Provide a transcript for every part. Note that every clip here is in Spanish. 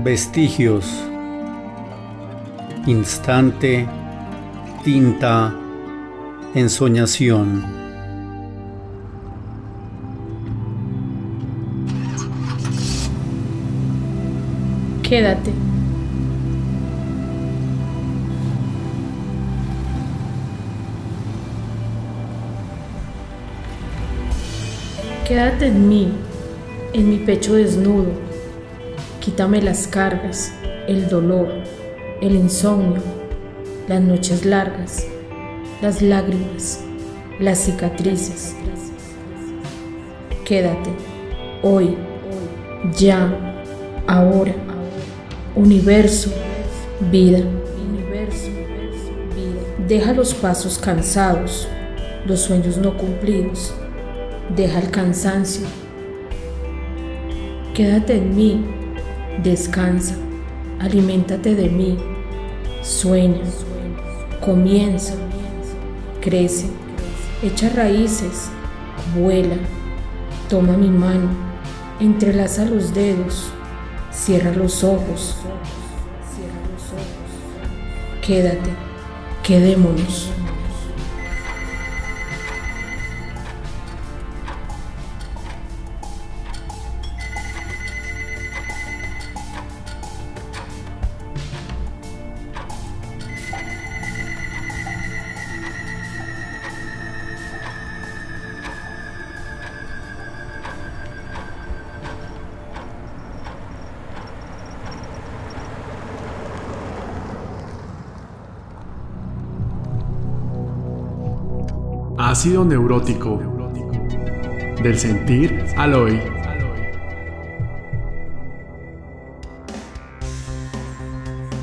Vestigios. Instante. Tinta. Ensoñación. Quédate. Quédate en mí, en mi pecho desnudo. Quítame las cargas, el dolor, el insomnio, las noches largas, las lágrimas, las cicatrices. Quédate, hoy, ya, ahora, universo, vida. Deja los pasos cansados, los sueños no cumplidos deja el cansancio. Quédate en mí, descansa, aliméntate de mí, sueña, comienza, crece, echa raíces, vuela, toma mi mano, entrelaza los dedos, cierra los ojos, quédate, quedémonos. Ácido neurótico. Del sentir al hoy.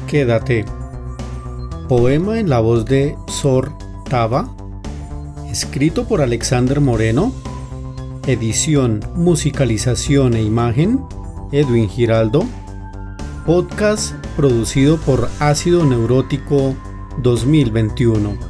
Quédate. Poema en la voz de Sor Tava. Escrito por Alexander Moreno. Edición, musicalización e imagen. Edwin Giraldo. Podcast producido por Ácido Neurótico 2021.